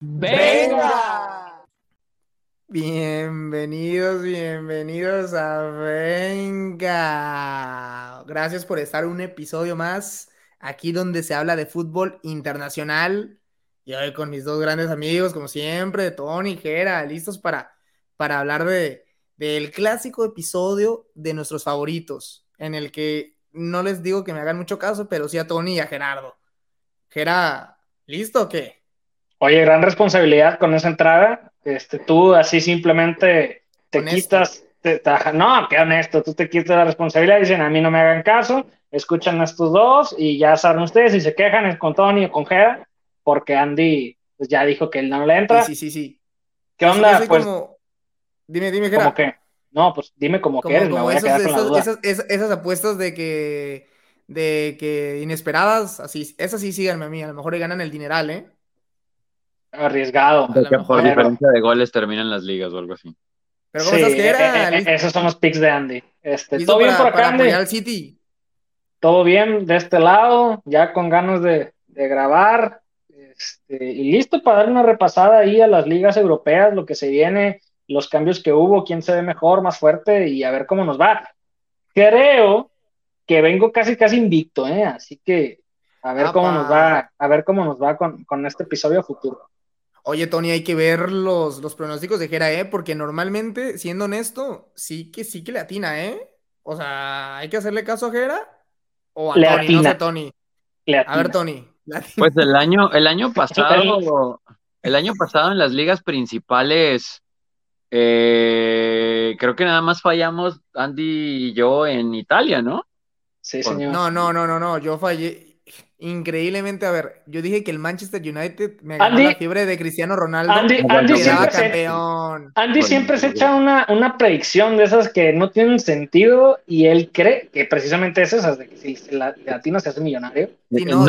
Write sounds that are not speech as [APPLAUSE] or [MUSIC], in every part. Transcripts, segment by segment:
¡Venga! Bienvenidos, bienvenidos a Venga. Gracias por estar un episodio más aquí donde se habla de fútbol internacional. Y hoy con mis dos grandes amigos, como siempre, Tony y Jera, listos para, para hablar de, del clásico episodio de nuestros favoritos, en el que no les digo que me hagan mucho caso, pero sí a Tony y a Gerardo. Gera, ¿listo o qué? Oye, gran responsabilidad con esa entrada. Este, tú así simplemente te quitas, no, qué honesto, tú te quitas la responsabilidad y dicen, a mí no me hagan caso, escuchan a estos dos y ya saben ustedes si se quejan es con Tony o con Gera, porque Andy pues, ya dijo que él no le entra. Sí, sí, sí. ¿Qué onda? Pues, Dime, dime, Gera. ¿Cómo qué? No, pues dime cómo, que eres, me voy a quedar con la duda. Esas, esas, apuestas de que, de que inesperadas, así, esas sí síganme a mí, a lo mejor ganan el dineral, ¿eh? Arriesgado. que por diferencia de goles terminan las ligas o algo así. Pero ¿cómo estás, que era? Eh, eh, esos son los picks de Andy. Este, ¿Todo bien por acá, Andy? City? Todo bien de este lado, ya con ganas de, de grabar. Este, y listo para dar una repasada ahí a las ligas europeas, lo que se viene, los cambios que hubo, quién se ve mejor, más fuerte y a ver cómo nos va. Creo que vengo casi casi invicto, ¿eh? así que a ver cómo nos va, a ver cómo nos va con, con este episodio futuro. Oye, Tony, hay que ver los, los pronósticos de Gera, ¿eh? Porque normalmente, siendo honesto, sí que sí que le atina, ¿eh? O sea, ¿hay que hacerle caso a Gera? O a Tony, no sé, Tony. A ver, Tony. Pues el año, el año [LAUGHS] pasado, el año pasado en las ligas principales, eh, creo que nada más fallamos Andy y yo en Italia, ¿no? Sí, señor. No, no, no, no, no. Yo fallé increíblemente, a ver, yo dije que el Manchester United me ganó la fiebre de Cristiano Ronaldo. Andy, siempre, campeón. Se, Andy siempre se echa una, una predicción de esas que no tienen sentido y él cree que precisamente es esas, de que si la, latino se hace millonario. Sí, no,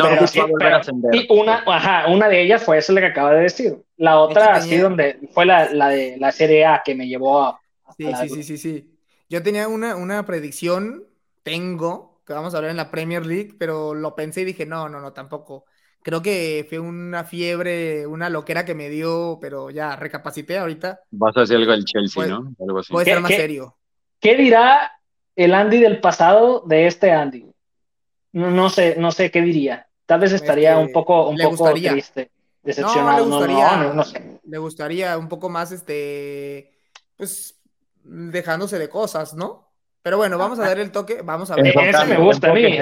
y una, ajá, una de ellas fue esa la que acaba de decir. La otra, así donde fue la, la, de la Serie A que me llevó a... sí, sí, sí, sí, sí. Yo tenía una, una predicción, tengo, vamos a hablar en la Premier League, pero lo pensé y dije, no, no, no, tampoco. Creo que fue una fiebre, una loquera que me dio, pero ya recapacité ahorita. Vas a hacer algo del Chelsea, ¿no? Algo así. Puede ser más serio. ¿Qué dirá el Andy del pasado de este Andy? No, sé, no sé qué diría. Tal vez estaría un poco, un poco triste, decepcionado. No, le gustaría, no, sé. Le gustaría un poco más, este, pues, dejándose de cosas, ¿no? Pero bueno, vamos a dar el toque, vamos a ver. Ese me gusta a mí.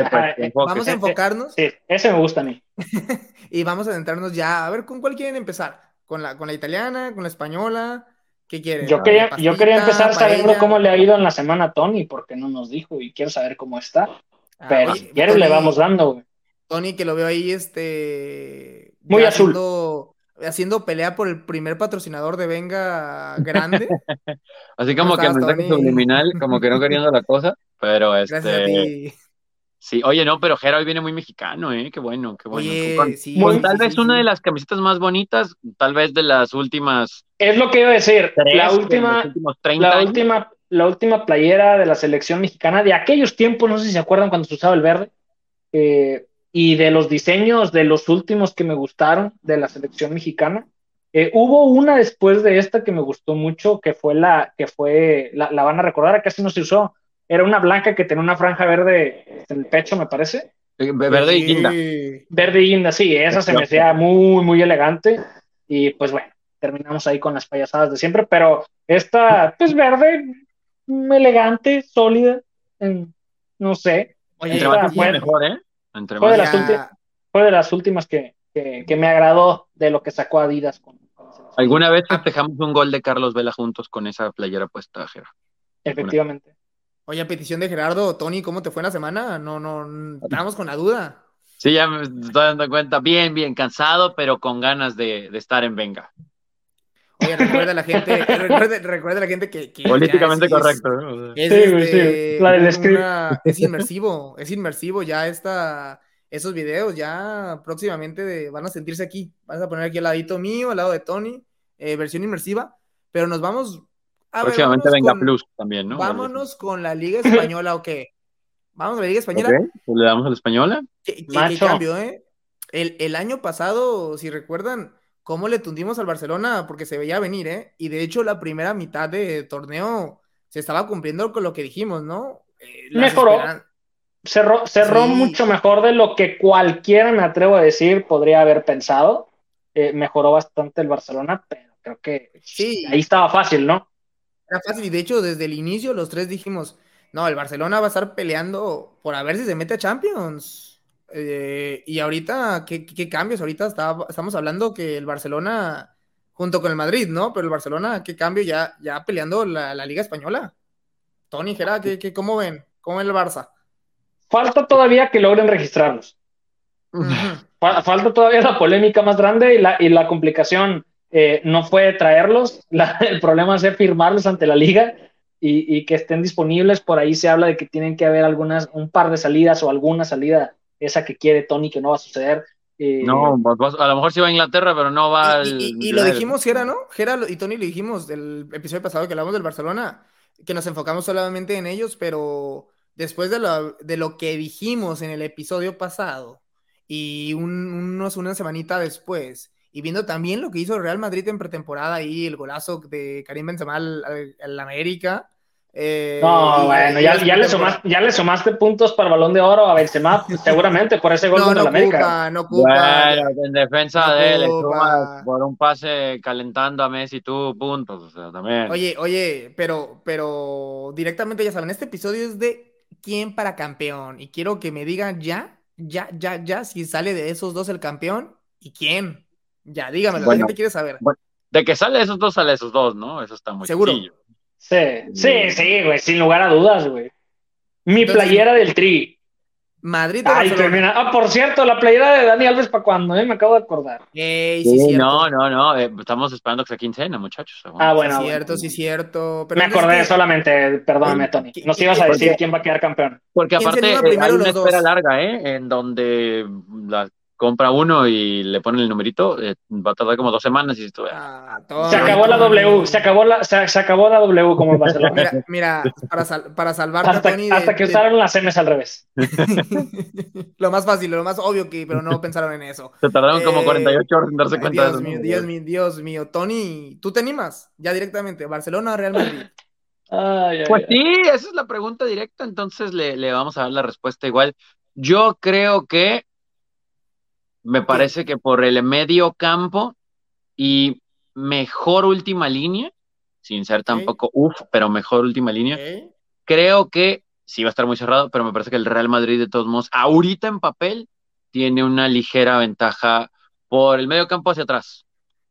Vamos a enfocarnos. Sí, ese me gusta a mí. [LAUGHS] y vamos a adentrarnos ya, a ver con cuál quieren empezar. ¿Con la, con la italiana, con la española? ¿Qué quieren? Yo quería, yo quería empezar sabiendo cómo le ha ido en la semana a Tony, porque no nos dijo y quiero saber cómo está. Ah, Pero si le vamos dando, güey. Tony, que lo veo ahí, este. Muy azul haciendo pelea por el primer patrocinador de Venga grande. [LAUGHS] Así como que mensaje subliminal, como que no queriendo la cosa, pero este. Sí, oye, no, pero Jera hoy viene muy mexicano, ¿eh? Qué bueno, qué bueno. Oye, sí, tal vez una de las camisetas más bonitas, tal vez de las últimas. Es lo que iba a decir. la última, la última, la última playera de la selección mexicana de aquellos tiempos, no sé si se acuerdan cuando se usaba el verde. Eh, y de los diseños de los últimos que me gustaron de la selección mexicana. Eh, hubo una después de esta que me gustó mucho, que fue la, que fue, la, van a recordar, casi no se usó, era una blanca que tenía una franja verde en el pecho, me parece. Eh, verde y guinda. Verde y guinda, sí, esa se me hacía muy, muy elegante. Y pues bueno, terminamos ahí con las payasadas de siempre, pero esta, pues verde, elegante, sólida, no sé. Oye, fue, mejor, ¿eh? Fue, de las últimas que, me agradó de lo que sacó Adidas. Con, ¿Alguna vez festejamos un gol de Carlos Vela juntos con esa playera puesta, Gerardo? Efectivamente. Oye, a petición de Gerardo, Tony, ¿cómo te fue en la semana? No, no, estábamos con la duda. Sí, ya me estoy dando cuenta. Bien, bien, cansado, pero con ganas de, estar en Venga. Oye, recuerda a la gente, recuerda, a la gente que. Políticamente correcto. Es, este, La del script. es inmersivo, es inmersivo ya esta, esos videos, ya próximamente van a sentirse aquí. Vas a poner aquí al ladito mío, al lado de Tony, eh, versión inmersiva, pero nos vamos. A próximamente Venga Plus también, ¿no? Vámonos con la Liga Española, ¿o qué? Vamos a la Liga Española. Pues le damos a la Española. ¿Qué, cambio, eh? El, el año pasado, si recuerdan, cómo le tundimos al Barcelona, porque se veía venir, ¿eh? Y de hecho, la primera mitad de torneo se estaba cumpliendo con lo que dijimos, ¿no? Eh, Mejoró. Cerró, cerró mucho mejor de lo que cualquiera, me atrevo a decir, podría haber pensado. Eh, mejoró bastante el Barcelona, pero creo que sí. ahí estaba fácil, ¿no? Era fácil, y de hecho, desde el inicio, los tres dijimos: no, el Barcelona va a estar peleando por a ver si se mete a Champions eh, y ahorita, ¿qué, cambios? Ahorita estamos hablando que el Barcelona, junto con el Madrid, ¿no? Pero el Barcelona, ¿qué cambio? Ya, ya peleando la, Liga Española. Tony, Gerard, ¿qué, cómo ven? ¿Cómo ven el Barça? Falta todavía que logren registrarlos. Falta todavía la polémica más grande y la, y la complicación eh, no fue traerlos, [LAUGHS] el problema es firmarlos ante la liga y, y, que estén disponibles. Por ahí se habla de que tienen que haber algunas, un par de salidas o alguna salida esa que quiere Tony que no va a suceder. Eh, no, a lo mejor sí va a Inglaterra, pero no va y, y, lo dijimos, Gera, ¿no? Gera y Tony lo dijimos del episodio pasado que hablamos del Barcelona, que nos enfocamos solamente en ellos, pero después de lo, de lo que dijimos en el episodio pasado y unos, una semanita después, y viendo también lo que hizo el Real Madrid en pretemporada y el golazo de Karim Benzema al, al América, eh, no, bueno, ya, ya, le sumaste, ya le sumaste puntos para el balón de oro a Benzema, seguramente por ese gol no, no la América. No ocupa, bueno, en defensa de él, por un pase calentando a Messi, tú, puntos, o sea, también. Oye, oye, pero, pero directamente ya saben, este episodio es de quién para campeón, y quiero que me digan ya, ya, ya, ya, si sale de esos dos el campeón, y quién. Ya, dígame, la gente quiere saber. de que sale de esos dos, sale de esos dos, ¿no? Eso está muy Seguro. Sí, sí, sí, güey, sin lugar a dudas, güey. Mi playera del Tri. Madrid Ay, termina. Ah, por cierto, la playera de Dani Alves para cuando, ¿eh? Me acabo de acordar. sí, sí, no, no, no. Eh, estamos esperando que sea quincena, muchachos. Ah, bueno. Sí, cierto, sí, cierto. me acordé solamente, perdóname, Tony. Nos ibas a decir quién va a quedar campeón. Porque aparte eh, hay una espera larga, ¿eh? En donde la compra uno y le ponen el numerito, eh, va a tardar como dos semanas y esto. Ah, se acabó la W, se acabó la, se, acabó la W como el Barcelona. Mira, para, para salvar hasta, hasta que usaron las M's al revés. [LAUGHS] lo más fácil, lo más obvio que, pero no [LAUGHS] pensaron en eso. Se tardaron como 48 horas en darse cuenta Dios Mío, Dios mío, Dios mío. Tony, ¿tú te animas? Ya directamente, Barcelona Real Madrid. pues sí, esa es la pregunta directa, entonces le, le vamos a dar la respuesta igual. Yo creo que me parece que por el medio campo y mejor última línea, sin ser tampoco uff, pero mejor última línea, creo que sí va a estar muy cerrado, pero me parece que el Real Madrid de todos modos, ahorita en papel, tiene una ligera ventaja por el medio campo hacia atrás.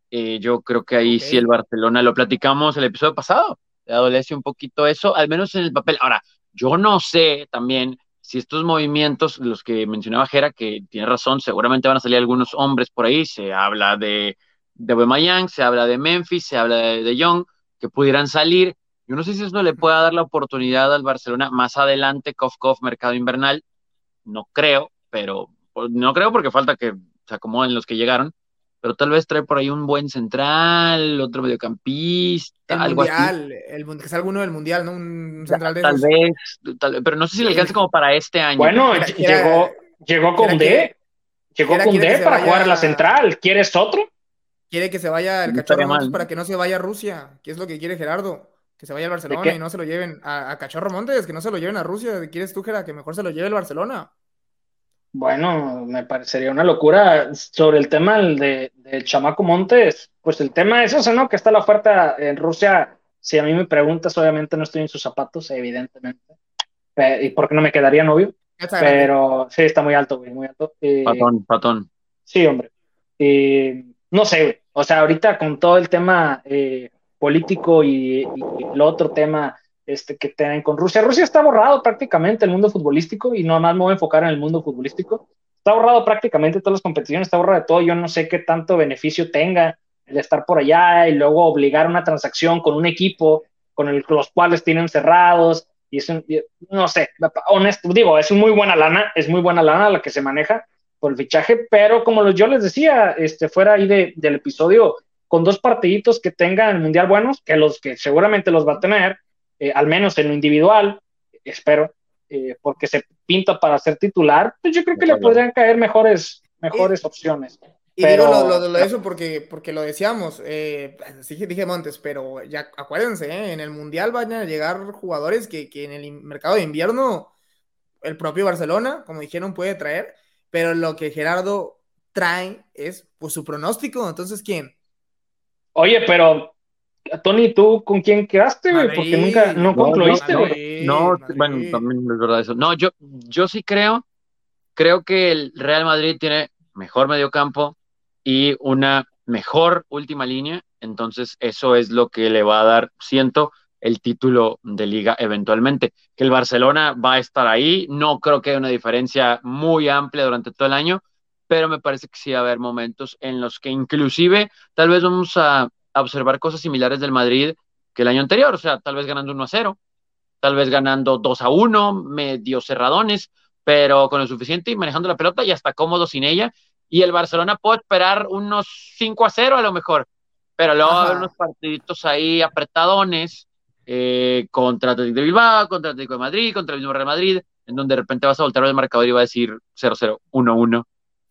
Eh, yo creo que ahí sí el Barcelona, lo platicamos el episodio pasado, le adolece un poquito eso, al menos en el papel. Ahora, yo no sé también si estos movimientos, los que mencionaba Jera, que tiene razón, seguramente van a salir algunos hombres por ahí, se habla de, de se habla de Memphis, se habla de, de Young, que pudieran salir. Yo no sé si eso le pueda dar la oportunidad al Barcelona más adelante, Kof Kof, mercado invernal. No creo, pero no creo porque falta que se acomoden los que llegaron, pero tal vez trae por ahí un buen central, otro mediocampista, el algo mundial, El, que sea alguno del mundial, ¿no? Un central de tal vez, pero no sé si le alcanza como para este año. Bueno, llegó, llegó con D, llegó con D para jugar la central. ¿Quieres otro? Quiere que se vaya el Cachorro Montes para que no se vaya a Rusia, ¿Qué es lo que quiere Gerardo. Que se vaya al Barcelona y no se lo lleven a, Cachorro Montes, que no se lo lleven a Rusia. ¿Quieres tú, Gerardo, que mejor se lo lleve el Barcelona? Bueno, me parecería una locura. Sobre el tema de, Chamaco Montes, pues el tema es eso, ¿no? Que está la oferta en Rusia. Si a mí me preguntas, obviamente no estoy en sus zapatos, evidentemente. ¿Y por qué no me quedaría novio? Pero sí, está muy alto, güey, muy alto. patón, patón. Sí, hombre. no sé, güey. O sea, ahorita con todo el tema eh, político y, y el otro tema este, que tienen con Rusia. Rusia está borrado prácticamente el mundo futbolístico y nomás me voy a enfocar en el mundo futbolístico. Está borrado prácticamente todas las competiciones, está borrado de todo. Yo no sé qué tanto beneficio tenga el estar por allá y luego obligar una transacción con un equipo con el, los cuales tienen cerrados. Y es no sé, honesto, digo, es muy buena lana, es muy buena lana la que se maneja por el fichaje, pero como yo les decía, este, fuera ahí de, del episodio, con dos partiditos que tengan el mundial buenos, que los que seguramente los va a tener, eh, al menos en lo individual, espero, eh, porque se pinta para ser titular, pues yo creo que le podrían caer mejores, mejores opciones. Y digo lo, de eso porque, porque lo decíamos, eh, dije, Montes, pero ya acuérdense, ¿eh? en el Mundial van a llegar jugadores que, que, en el mercado de invierno el propio Barcelona, como dijeron, puede traer, pero lo que Gerardo trae es pues, su pronóstico, entonces ¿quién? Oye, pero Tony, ¿tú con quién quedaste, Porque nunca no, concluiste, No, bueno, también es verdad eso. No, yo, yo sí creo, creo que el Real Madrid tiene mejor mediocampo, y una mejor última línea. Entonces, eso es lo que le va a dar, siento, el título de liga eventualmente. Que el Barcelona va a estar ahí, no creo que haya una diferencia muy amplia durante todo el año, pero me parece que sí va a haber momentos en los que inclusive tal vez vamos a, observar cosas similares del Madrid que el año anterior, o sea, tal vez ganando 1 a 0, tal vez ganando 2 a 1, medio cerradones, pero con lo suficiente y manejando la pelota y hasta cómodo sin ella. Y el Barcelona puede esperar unos 5 a 0 a lo mejor, pero luego va a haber unos partiditos ahí apretadones eh, contra Atlético de Bilbao, contra Atlético de Madrid, contra el mismo Real Madrid, en donde de repente vas a voltear el marcador y va a decir 0-0, 1-1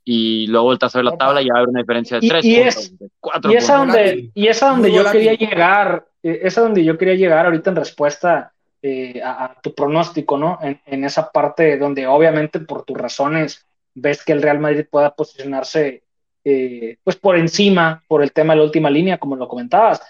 y luego volteas a ver la tabla y va a haber una diferencia de 3 y, es, y es a donde, y es a donde yo quería llegar, eh, es a donde yo quería llegar ahorita en respuesta eh, a, a, tu pronóstico, ¿no? En, en, esa parte donde obviamente por tus razones ves que el Real Madrid pueda posicionarse eh, pues por encima por el tema de la última línea, como lo comentabas.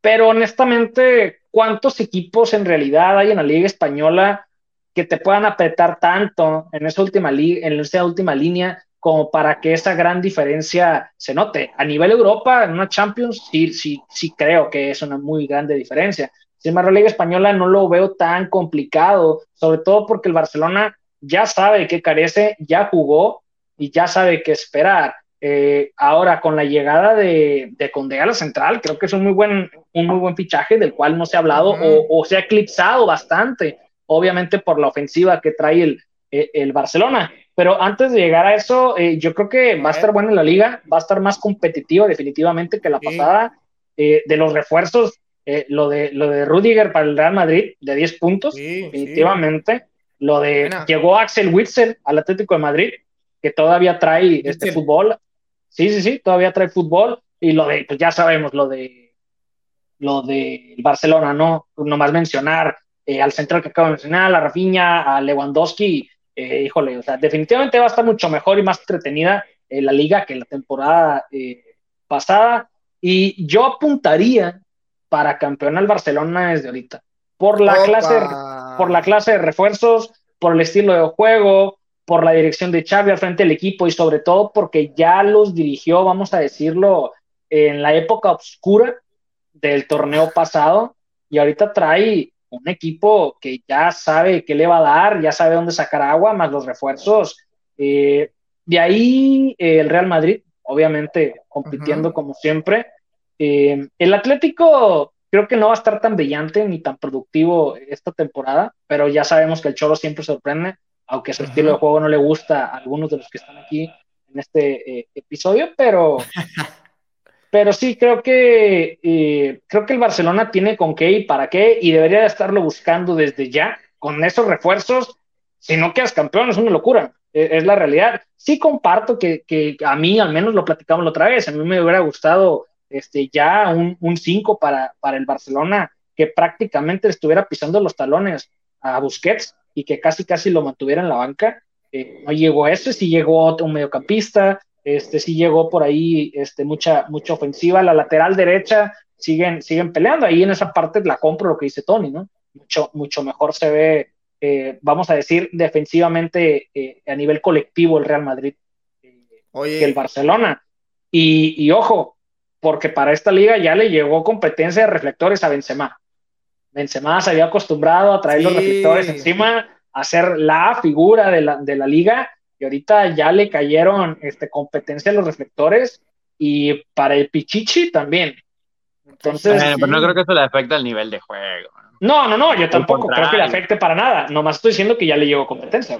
Pero honestamente, ¿cuántos equipos en realidad hay en la Liga Española que te puedan apretar tanto en esa última, en esa última línea como para que esa gran diferencia se note? A nivel Europa, en una Champions, sí, sí, sí creo que es una muy grande diferencia. Sin embargo, la Liga Española no lo veo tan complicado, sobre todo porque el Barcelona ya sabe que carece, ya jugó y ya sabe qué esperar. Eh, ahora, con la llegada de, de Conde a la central, creo que es un muy buen, un muy buen fichaje del cual no se ha hablado o, se ha eclipsado bastante, obviamente por la ofensiva que trae el, eh, el Barcelona. Pero antes de llegar a eso, eh, yo creo que va a estar buena la liga, va a estar más competitiva definitivamente que la pasada. de los refuerzos, lo, de, lo de Rudiger para el Real Madrid, de 10 puntos, definitivamente. Lo de llegó Axel Witzel al Atlético de Madrid, que todavía trae este fútbol. Sí, sí, sí, todavía trae fútbol. Y lo de, pues ya sabemos, lo de lo de Barcelona, ¿no? Nomás mencionar eh, al central que acabo de mencionar, a Rafinha, a Lewandowski, eh, híjole, o sea, definitivamente va a estar mucho mejor y más entretenida eh, la liga que la temporada pasada. Y yo apuntaría para campeón al Barcelona desde ahorita por la, clase, por la clase de refuerzos, por el estilo de juego, por la dirección de Xavi al frente del equipo y sobre todo porque ya los dirigió, vamos a decirlo, en la época oscura del torneo pasado y ahorita trae un equipo que ya sabe qué le va a dar, ya sabe dónde sacar agua, más los refuerzos. Eh, de ahí eh, el Real Madrid, obviamente compitiendo como siempre. Eh, el Atlético Creo que no va a estar tan brillante ni tan productivo esta temporada, pero ya sabemos que el Cholo siempre sorprende, aunque su estilo de juego no le gusta a algunos de los que están aquí en este eh, episodio, pero, [LAUGHS] pero sí creo que eh, creo que el Barcelona tiene con qué y para qué y debería de estarlo buscando desde ya con esos refuerzos. Si no quedas campeón es una locura, e, es, la realidad. Sí comparto que, que a mí al menos lo platicamos la otra vez, a mí me hubiera gustado este, ya un 5 para, para el Barcelona, que prácticamente estuviera pisando los talones a Busquets y que casi casi lo mantuviera en la banca. Eh, no llegó ese, sí llegó otro mediocampista, este, sí llegó por ahí este, mucha, mucha ofensiva. La lateral derecha siguen, siguen peleando. Ahí en esa parte la compro lo que dice Tony, ¿no? Mucho, mucho mejor se ve, eh, vamos a decir, defensivamente eh, a nivel colectivo el Real Madrid que el Barcelona. Y, y, ojo, porque para esta liga ya le llegó competencia de reflectores a Benzema. Benzema se había acostumbrado a traer los reflectores encima, a ser la figura de la, de la liga, y ahorita ya le cayeron este, competencia a los reflectores, y para el Pichichi también. Entonces, pero no creo que eso le afecte al nivel de juego. No, no, no, yo tampoco creo que le afecte para nada. Nomás estoy diciendo que ya le llegó competencia.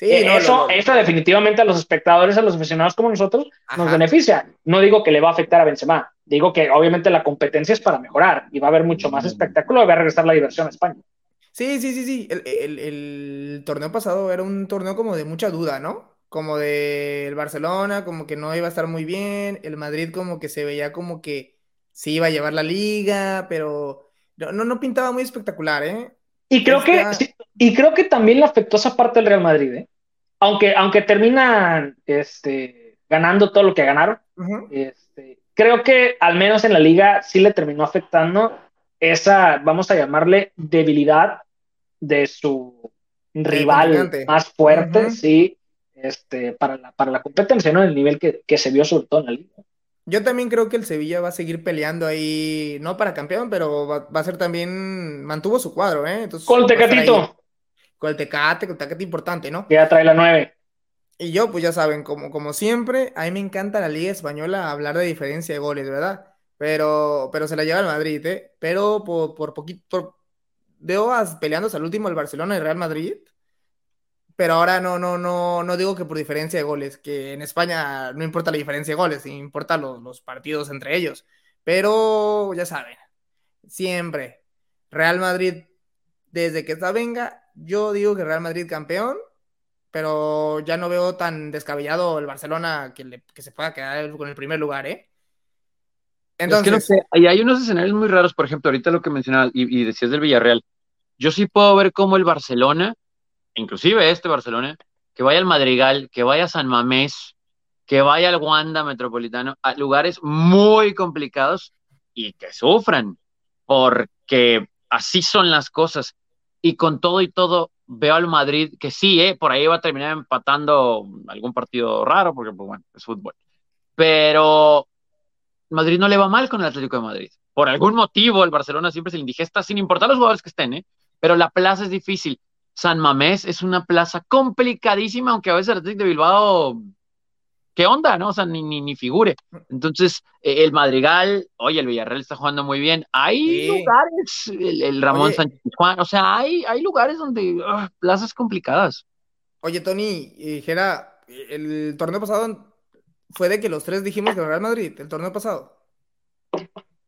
Eh, eso, eso definitivamente a los espectadores, a los aficionados como nosotros, nos beneficia. No digo que le va a afectar a Benzema, digo que obviamente la competencia es para mejorar y va a haber mucho más espectáculo y va a regresar la diversión a España. Sí, sí, sí, sí. El, el, torneo pasado era un torneo como de mucha duda, ¿no? como del Barcelona, como que no iba a estar muy bien, el Madrid como que se veía como que se iba a llevar la liga, pero no, no pintaba muy espectacular, ¿eh? Y creo, que, y creo que también le afectó esa parte del Real Madrid, ¿eh? Aunque, aunque terminan este, ganando todo lo que ganaron, este, creo que al menos en la liga sí le terminó afectando esa, vamos a llamarle, debilidad de su rival más fuerte, sí, este, para, la, para la competencia, ¿no? El nivel que, que, se vio sobre todo en la liga. Yo también creo que el Sevilla va a seguir peleando ahí, no para campeón, pero va, a ser también, mantuvo su cuadro, ¿eh? Entonces, con el Tecatito. Con el Tecate, con el Tecate importante, ¿no? Ya trae la nueve. Y yo, pues ya saben, como, como siempre, a mí me encanta la Liga Española hablar de diferencia de goles, ¿verdad? Pero, pero se la lleva el Madrid, ¿eh? Pero por, por poquito, veo peleando hasta el último el Barcelona y Real Madrid. Pero ahora no, no, no, no digo que por diferencia de goles, que en España no importa la diferencia de goles, importa los, los partidos entre ellos. Pero ya saben, siempre Real Madrid, desde que está venga, yo digo que Real Madrid campeón, pero ya no veo tan descabellado el Barcelona que, que se pueda quedar con el primer lugar, ¿eh? Entonces, es que no sé, hay unos escenarios muy raros, por ejemplo, ahorita lo que mencionabas y, decías del Villarreal. Yo sí puedo ver cómo el Barcelona, inclusive este Barcelona, que vaya al Madrigal, que vaya a San Mamés, que vaya al Wanda Metropolitano, a lugares muy complicados y que sufran, porque así son las cosas. Y con todo y todo, veo al Madrid que sí, eh, por ahí va a terminar empatando algún partido raro, porque, pues, bueno, es fútbol. Pero Madrid no le va mal con el Atlético de Madrid. Por algún motivo, el Barcelona siempre se le indigesta, sin importar los jugadores que estén, ¿eh? pero la plaza es difícil. San Mamés es una plaza complicadísima, aunque a veces el Atlético de Bilbao, ¿qué onda? ¿No? O sea, ni, ni, figure. Entonces, eh, el Madrigal, oye, el Villarreal está jugando muy bien. Hay lugares, el, Ramón Sánchez Juan, o sea, hay, hay lugares donde ah, plazas complicadas. Oye, Tony, dijera, el torneo pasado fue de que los tres dijimos que Real Madrid el torneo pasado.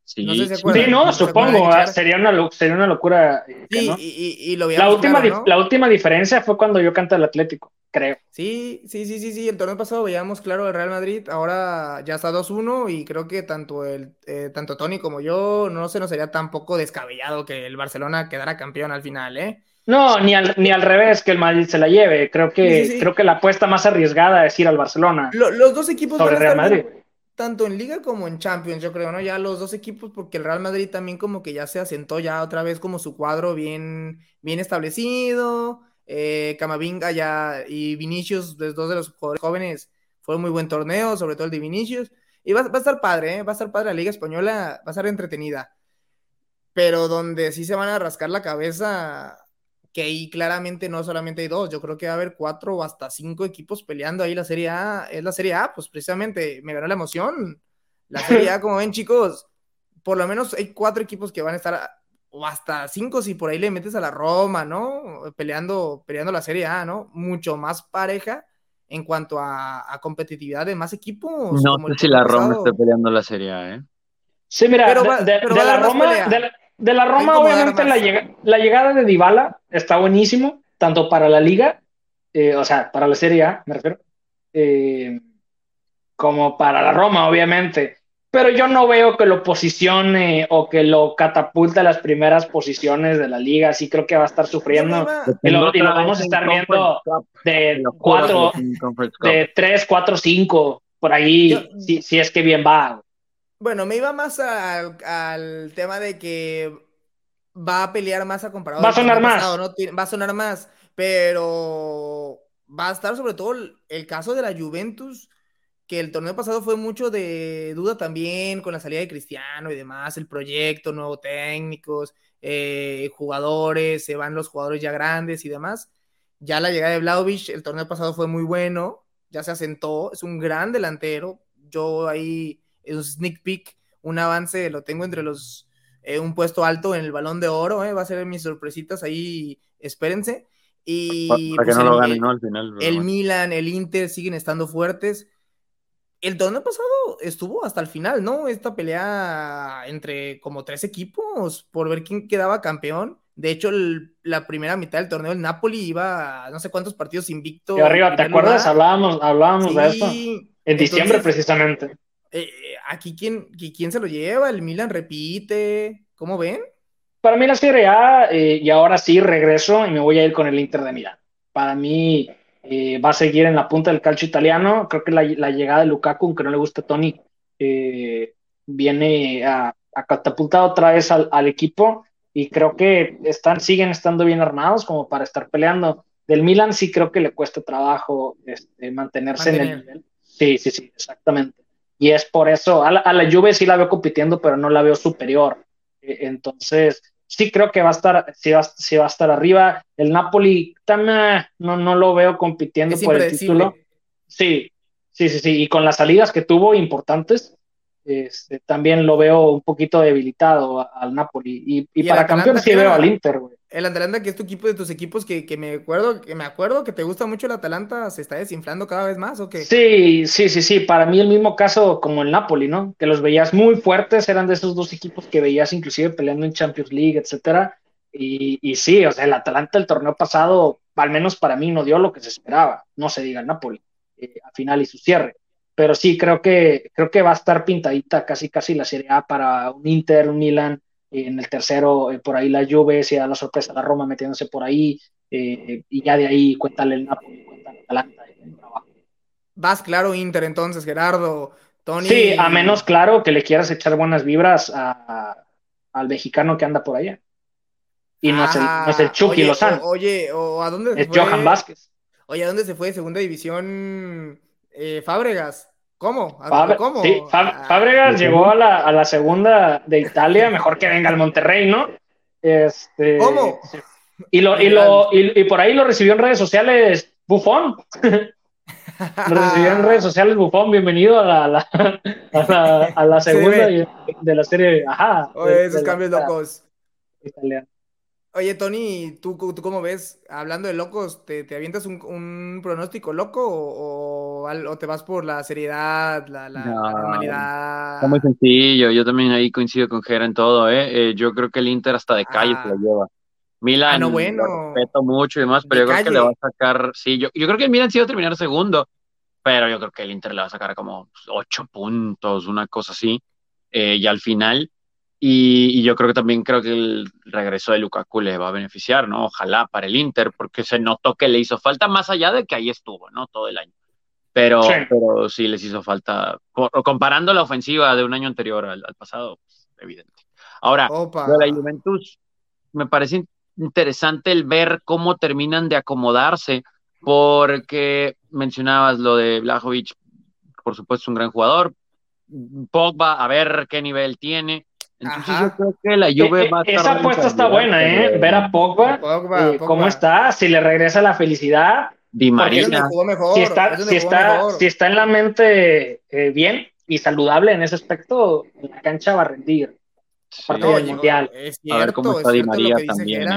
Sí, no, sí, no supongo, ah, sería, una, sería una locura. Eh, sí, y, y, lo la última, la última diferencia fue cuando yo canté el Atlético, creo. Sí, sí, sí, sí, sí, el torneo pasado veíamos claro el Real Madrid, ahora ya está 2-1 y creo que tanto, el, eh, tanto Tony como yo no se nos sería tampoco descabellado que el Barcelona quedara campeón al final, ¿eh? No, ni al, ni al revés que el Madrid se la lleve. Creo que, creo que la apuesta más arriesgada es ir al Barcelona. los dos equipos sobre Real Madrid. tanto en Liga como en Champions, yo creo, ¿no? Ya los dos equipos, porque el Real Madrid también como que ya se asentó ya otra vez como su cuadro bien, bien establecido. Eh, Camavinga ya y Vinicius, los dos de los jugadores jóvenes, fue un muy buen torneo, sobre todo el de Vinicius. Y va, va a estar padre, ¿eh? va a estar padre la Liga Española, va a estar entretenida. Pero donde sí se van a rascar la cabeza que ahí claramente no solamente hay dos, yo creo que va a haber cuatro o hasta cinco equipos peleando ahí la Serie A, es la Serie A, pues precisamente me ganó la emoción. La Serie A, [LAUGHS] como ven chicos, por lo menos hay cuatro equipos que van a estar, o hasta cinco si por ahí le metes a la Roma, ¿no? Peleando, peleando la Serie A, ¿no? Mucho más pareja en cuanto a, competitividad de más equipos. No sé si la Roma está peleando la Serie A, ¿eh? Sí, mira, de, la Roma, de la Roma, obviamente, la, la, llegada de Dybala está buenísimo, tanto para la liga, eh, o sea, para la Serie A, me refiero, eh, como para la Roma, obviamente. Pero yo no veo que lo posicione o que lo catapulte a las primeras posiciones de la liga. Sí creo que va a estar sufriendo. Y lo, vamos a estar viendo de cuatro, de tres, cuatro, cinco, por ahí, si, si es que bien va. Bueno, me iba más al, tema de que va a pelear más a comparado. Va a sonar más. Va a sonar más, pero va a estar sobre todo el, caso de la Juventus, que el torneo pasado fue mucho de duda también con la salida de Cristiano y demás, el proyecto, nuevos técnicos, eh, jugadores, se van los jugadores ya grandes y demás. Ya la llegada de Vlaovic, el torneo pasado fue muy bueno, ya se asentó, es un gran delantero. Yo ahí un sneak peek, un avance, lo tengo entre los, eh, un puesto alto en el balón de oro, eh, va a ser mis sorpresitas ahí, espérense. Y Para que pues, no lo ganen, ¿no? Al final. El Milan, el Inter siguen estando fuertes. El torneo pasado estuvo hasta el final, ¿no? Esta pelea entre como tres equipos por ver quién quedaba campeón. De hecho, la primera mitad del torneo el Napoli iba a no sé cuántos partidos invicto. Y arriba, ¿te acuerdas? Hablábamos, hablábamos de eso. En diciembre, precisamente. Eh, aquí, ¿quién, ¿quién se lo lleva? ¿El Milan repite? ¿Cómo ven? Para mí la Serie A, eh, y ahora sí regreso y me voy a ir con el Inter de Milán. Para mí eh, va a seguir en la punta del calcio italiano. Creo que la, llegada de Lukaku, aunque no le gusta a Tony, eh, viene a, catapultar otra vez al, equipo y creo que están, siguen estando bien armados como para estar peleando. Del Milan sí creo que le cuesta trabajo este, mantenerse en el nivel. Sí, sí, sí, exactamente. Y es por eso, a la, a la Juve sí la veo compitiendo, pero no la veo superior. Entonces, sí creo que va a estar, sí va, va a estar arriba. El Napoli también no, no lo veo compitiendo por el título. Sí, sí, sí, sí. Y con las salidas que tuvo importantes, este, también lo veo un poquito debilitado al Napoli. Y, y, para campeón sí veo al Inter, güey. El Atalanta, que es tu equipo de tus equipos, que, que, me acuerdo, que me acuerdo que te gusta mucho el Atalanta, ¿se está desinflando cada vez más o qué? Sí, sí, sí, sí. Para mí el mismo caso como el Napoli, ¿no? Que los veías muy fuertes, eran de esos dos equipos que veías inclusive peleando en Champions League, etcétera. Y, y sí, o sea, el Atalanta el torneo pasado, al menos para mí, no dio lo que se esperaba. No se diga el Napoli, eh, a final y su cierre pero sí creo que creo que va a estar pintadita casi casi la Serie A para un Inter, un Milan, en el tercero eh, por ahí la Juve, si da la sorpresa la Roma metiéndose por ahí eh, y ya de ahí cuéntale el Napoli, cuéntale el Atalanta. Vas claro Inter entonces, Gerardo, Tony. Sí, a menos claro que le quieras echar buenas vibras al mexicano que anda por allá. Y no, es el, no es el Chucky oye, Lozano. oye, o a dónde es Johan Vázquez. Oye, ¿a dónde se fue? Segunda división Fábregas. ¿Cómo? ¿Cómo? Sí, ah, Fábregas llegó a la, a la, segunda de Italia, mejor que venga al Monterrey, ¿no? Este, ¿Cómo? Y, lo, y, lo, y, por ahí lo recibió en redes sociales Bufón. [LAUGHS] lo recibió en redes sociales Bufón, bienvenido a la, a la, a la segunda de la serie. Ajá. Oye, esos cambios locos. Italiano. Oye, Tony, ¿tú, ¿tú, cómo ves? Hablando de locos, ¿te, te avientas un, un, pronóstico loco o, o, te vas por la seriedad, la, la, normalidad? Está muy sencillo, yo también ahí coincido con Gera en todo, ¿eh? ¿eh? Yo creo que el Inter hasta de calle se lo ah. lleva. Milan, ah, no, bueno. lo respeto mucho y demás, pero yo creo que le va a sacar, sí, yo, yo creo que el Milan sí va a terminar segundo, pero yo creo que el Inter le va a sacar como ocho puntos, una cosa así, eh, y al final y, yo creo que también creo que el regreso de Lukaku le va a beneficiar, ¿no? Ojalá para el Inter, porque se notó que le hizo falta más allá de que ahí estuvo, ¿no? Todo el año. Pero sí, pero sí les hizo falta, comparando la ofensiva de un año anterior al, pasado, pues, evidente. Ahora, de la Juventus, me parece interesante el ver cómo terminan de acomodarse, porque mencionabas lo de Blajovic, por supuesto, un gran jugador. Pogba, a ver qué nivel tiene. Entonces yo creo que la Juve eh, va a eh, Esa apuesta está buena, ¿eh? Ver a Pogba, eh, Pogba, cómo está, si le regresa la felicidad. Di María. si está, si está, si está en la mente bien y saludable en ese aspecto, la cancha va a rendir. Parte del mundial. a ver cómo está Di María también.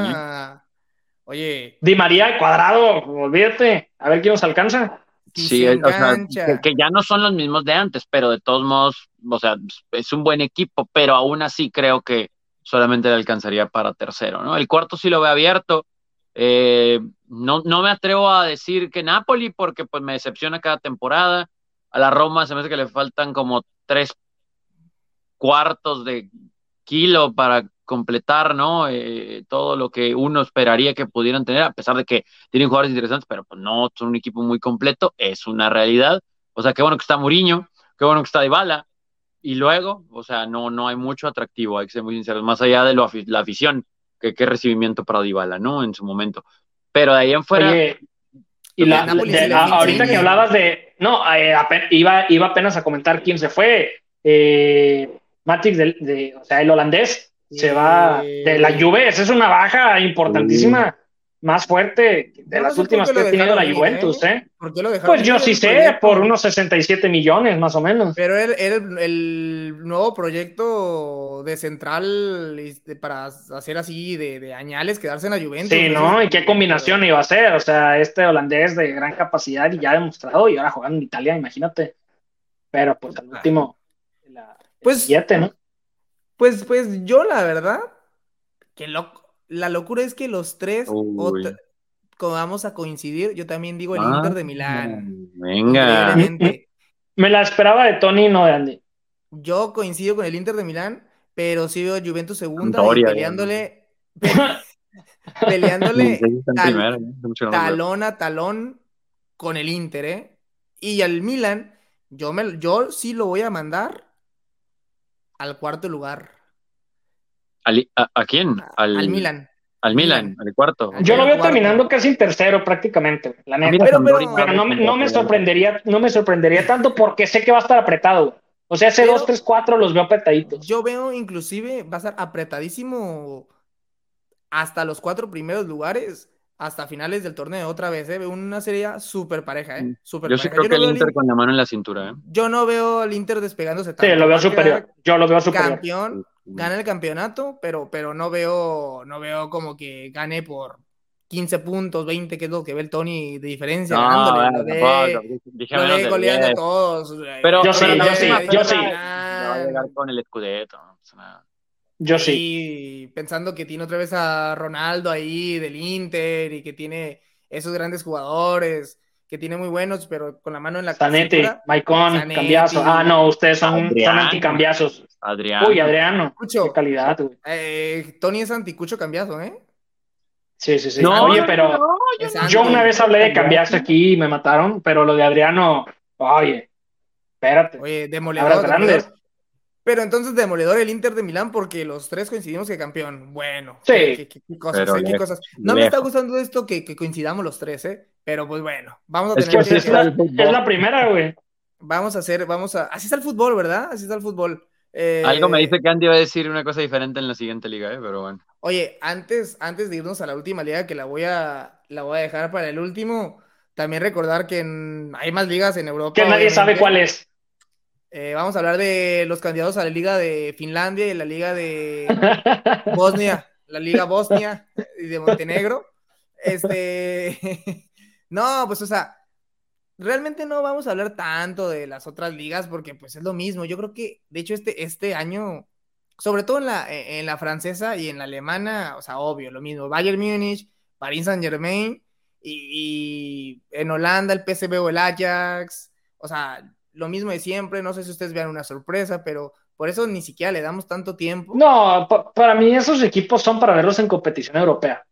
Oye. Di María, cuadrado, olvídate. A ver quién nos alcanza. Sí, o sea, que, ya no son los mismos de antes, pero de todos modos, o sea, es un buen equipo, pero aún así creo que solamente le alcanzaría para tercero, ¿no? El cuarto sí lo ve abierto. Eh, no, no me atrevo a decir que Napoli, porque pues me decepciona cada temporada. A la Roma se me hace que le faltan como tres cuartos de kilo para completar, ¿no? Eh, todo lo que uno esperaría que pudieran tener, a pesar de que tienen jugadores interesantes, pero pues no son un equipo muy completo, es una realidad. O sea, qué bueno que está Muriño, qué bueno que está Dybala, y luego, o sea, no, no hay mucho atractivo, hay que ser muy sinceros, más allá de lo, la afición, que qué recibimiento para Dybala, ¿no? En su momento. Pero de ahí en fuera... y la, ahorita que hablabas de... No, eh, iba, iba apenas a comentar quién se fue. Eh, Matic, de, o sea, el holandés, se va de la Juve, esa es una baja importantísima, más fuerte de las últimas que ha tenido la Juventus, ¿eh? pues yo sí sé, por unos 67 millones más o menos. Pero era el, el, nuevo proyecto de central para hacer así de, de, añales, quedarse en la Juventus. Sí, ¿no? ¿Y qué combinación iba a ser? O sea, este holandés de gran capacidad y ya ha demostrado, y ahora jugando en Italia, imagínate. Pero pues al último, pues, ¿no? Pues, pues yo la verdad, qué loco. La locura es que los tres vamos a coincidir. Yo también digo el Inter de ah, Milán. Venga. Me la esperaba de Tony, no de Andy. Yo coincido con el Inter de Milán, pero sí veo Juventus segunda peleándole. [LAUGHS] peleándole talón a talón con el Inter, ¿eh? Y al Milan, yo, me, yo sí lo voy a mandar al cuarto lugar. ¿A, quién? Al, Milan. Al Milan, al cuarto. Yo lo veo terminando casi en tercero prácticamente, la neta. Pero, no, me, sorprendería, no me sorprendería tanto porque sé que va a estar apretado. O sea, ese 2, 3, 4 los veo apretaditos. Yo veo inclusive va a estar apretadísimo hasta los cuatro primeros lugares hasta finales del torneo otra vez, ¿eh? Una serie súper pareja, ¿eh? Super yo sí creo que el Inter con la mano en la cintura, ¿eh? Yo no veo al Inter despegándose tanto. Sí, lo veo superior. Yo lo veo superior. Campeón, gana el campeonato, pero, pero no veo, no veo como que gane por 15 puntos, 20, que es lo que ve el Tony de diferencia. No, ganándole, lo ve, goleando a todos. Pero yo sí, yo sí, yo sí. va a llegar con el Scudetto, no pasa nada. Yo sí. Y pensando que tiene otra vez a Ronaldo ahí del Inter y que tiene esos grandes jugadores, que tiene muy buenos, pero con la mano en la Sanete, Maicon, Cambiazo. Ah, no, ustedes son, son anticambiazos. Adriano. Uy, Adriano. Qué calidad, güey. Eh, Tony es anticucho cambiazo, ¿eh? Sí, sí, sí. No, Oye, pero yo, una vez hablé de cambiazo aquí y me mataron, pero lo de Adriano, oye, espérate. Oye, demoledor. grandes. Pero entonces demoledor el Inter de Milán porque los tres coincidimos que campeón. Bueno, sí. qué, cosas, qué cosas. No me está gustando esto que, coincidamos los tres, ¿eh? Pero pues bueno, vamos a tener que... Es, la, es la primera, güey. Vamos a hacer, vamos a... Así está el fútbol, ¿verdad? Así está el fútbol. Eh, Algo me dice que Andy va a decir una cosa diferente en la siguiente liga, ¿eh? Pero bueno. Oye, antes, antes de irnos a la última liga, que la voy a, la voy a dejar para el último, también recordar que hay más ligas en Europa. Que nadie sabe cuál es. Eh, vamos a hablar de los candidatos a la Liga de Finlandia y la Liga de [LAUGHS] Bosnia, la Liga Bosnia y de Montenegro. Este, no, pues o sea, realmente no vamos a hablar tanto de las otras ligas porque pues es lo mismo. Yo creo que, de hecho, este, este año, sobre todo en la, en la francesa y en la alemana, o sea, obvio, lo mismo. Bayern Múnich, Paris Saint Germain y, y en Holanda el PSV o el Ajax. O sea, lo mismo de siempre, no sé si ustedes vean una sorpresa, pero por eso ni siquiera le damos tanto tiempo. No, para mí esos equipos son para verlos en competición europea.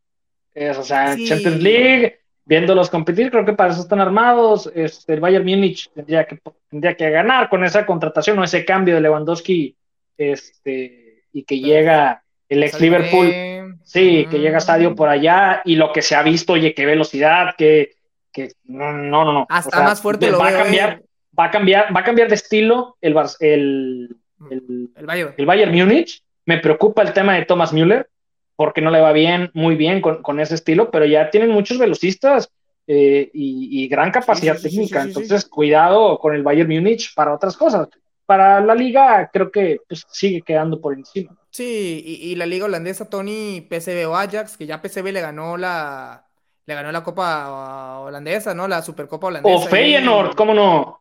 o sea, Champions League, viéndolos competir, creo que para eso están armados. Este, el Bayern Múnich tendría que, tendría que ganar con esa contratación o ese cambio de Lewandowski este, y que llega el ex Liverpool. Sí, que llega a estadio por allá y lo que se ha visto, oye, qué velocidad, que, que no, no, no. Hasta más fuerte lo va a cambiar. ¿eh? va a cambiar, va a cambiar de estilo el, el, el, Bayern. el Bayern Múnich. Me preocupa el tema de Thomas Müller, porque no le va bien, muy bien con, ese estilo, pero ya tienen muchos velocistas eh, y, gran capacidad técnica. Entonces, cuidado con el Bayern Múnich para otras cosas. Para la liga, creo que pues, sigue quedando por encima. Sí, y, la liga holandesa, Tony, PSV o Ajax, que ya PSV le ganó la, le ganó la Copa holandesa, ¿no? La Supercopa holandesa. O Feyenoord, ¿cómo no?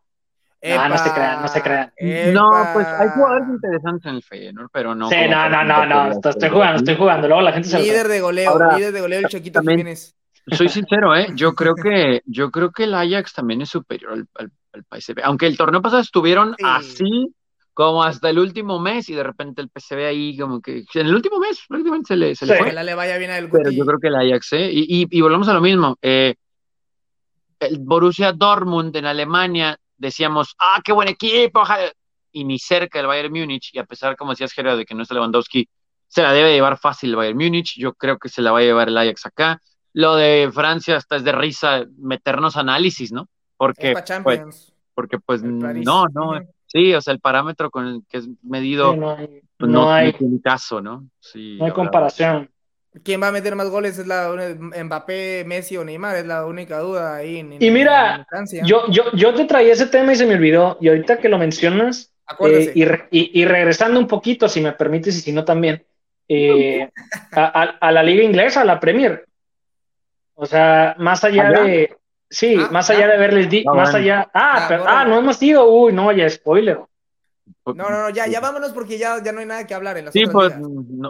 No, no se crean, no se crean. No, pues hay jugadores interesantes en el Feyenoord, pero no. Sí, no, no, no, no, estoy jugando, estoy jugando. Luego la gente se Líder de goleo, líder de goleo el Chiquito Jiménez. Soy sincero, ¿eh? Yo [LAUGHS] creo que, yo creo que el Ajax también es superior al, al, al PSV. Aunque el torneo pasado estuvieron así como hasta el último mes y de repente el PSV ahí como que en el último mes prácticamente se le, se le fue. le vaya bien Pero yo creo que el Ajax, ¿eh? Y, y, y volvemos a lo mismo. Eh, el Borussia Dortmund en Alemania decíamos, ah, qué buen equipo, y ni cerca del Bayern Múnich, y a pesar, como decías, Gerardo, de que no está Lewandowski, se la debe llevar fácil el Bayern Múnich, yo creo que se la va a llevar el Ajax acá. Lo de Francia hasta es de risa meternos análisis, ¿no? Porque, pues, porque pues no, no, sí, o sea, el parámetro con el que es medido no, hay, pues, no, hay, caso, ¿no? Sí, no hay comparación. ¿Quién va a meter más goles? ¿Es la Mbappé, Messi o Neymar? Es la única duda ahí. En, y mira, yo, yo, yo te traía ese tema y se me olvidó. Y ahorita que lo mencionas, eh, y, regresando un poquito, si me permites, y si no también, eh, [LAUGHS] a, la liga inglesa, a la Premier. O sea, más allá de. Sí, ah, más allá de verles. Di, más allá. Ah, ah, ah, no hemos ido. Uy, no, ya spoiler. No, no, no, ya, ya vámonos porque ya, ya no hay nada que hablar en las Sí, pues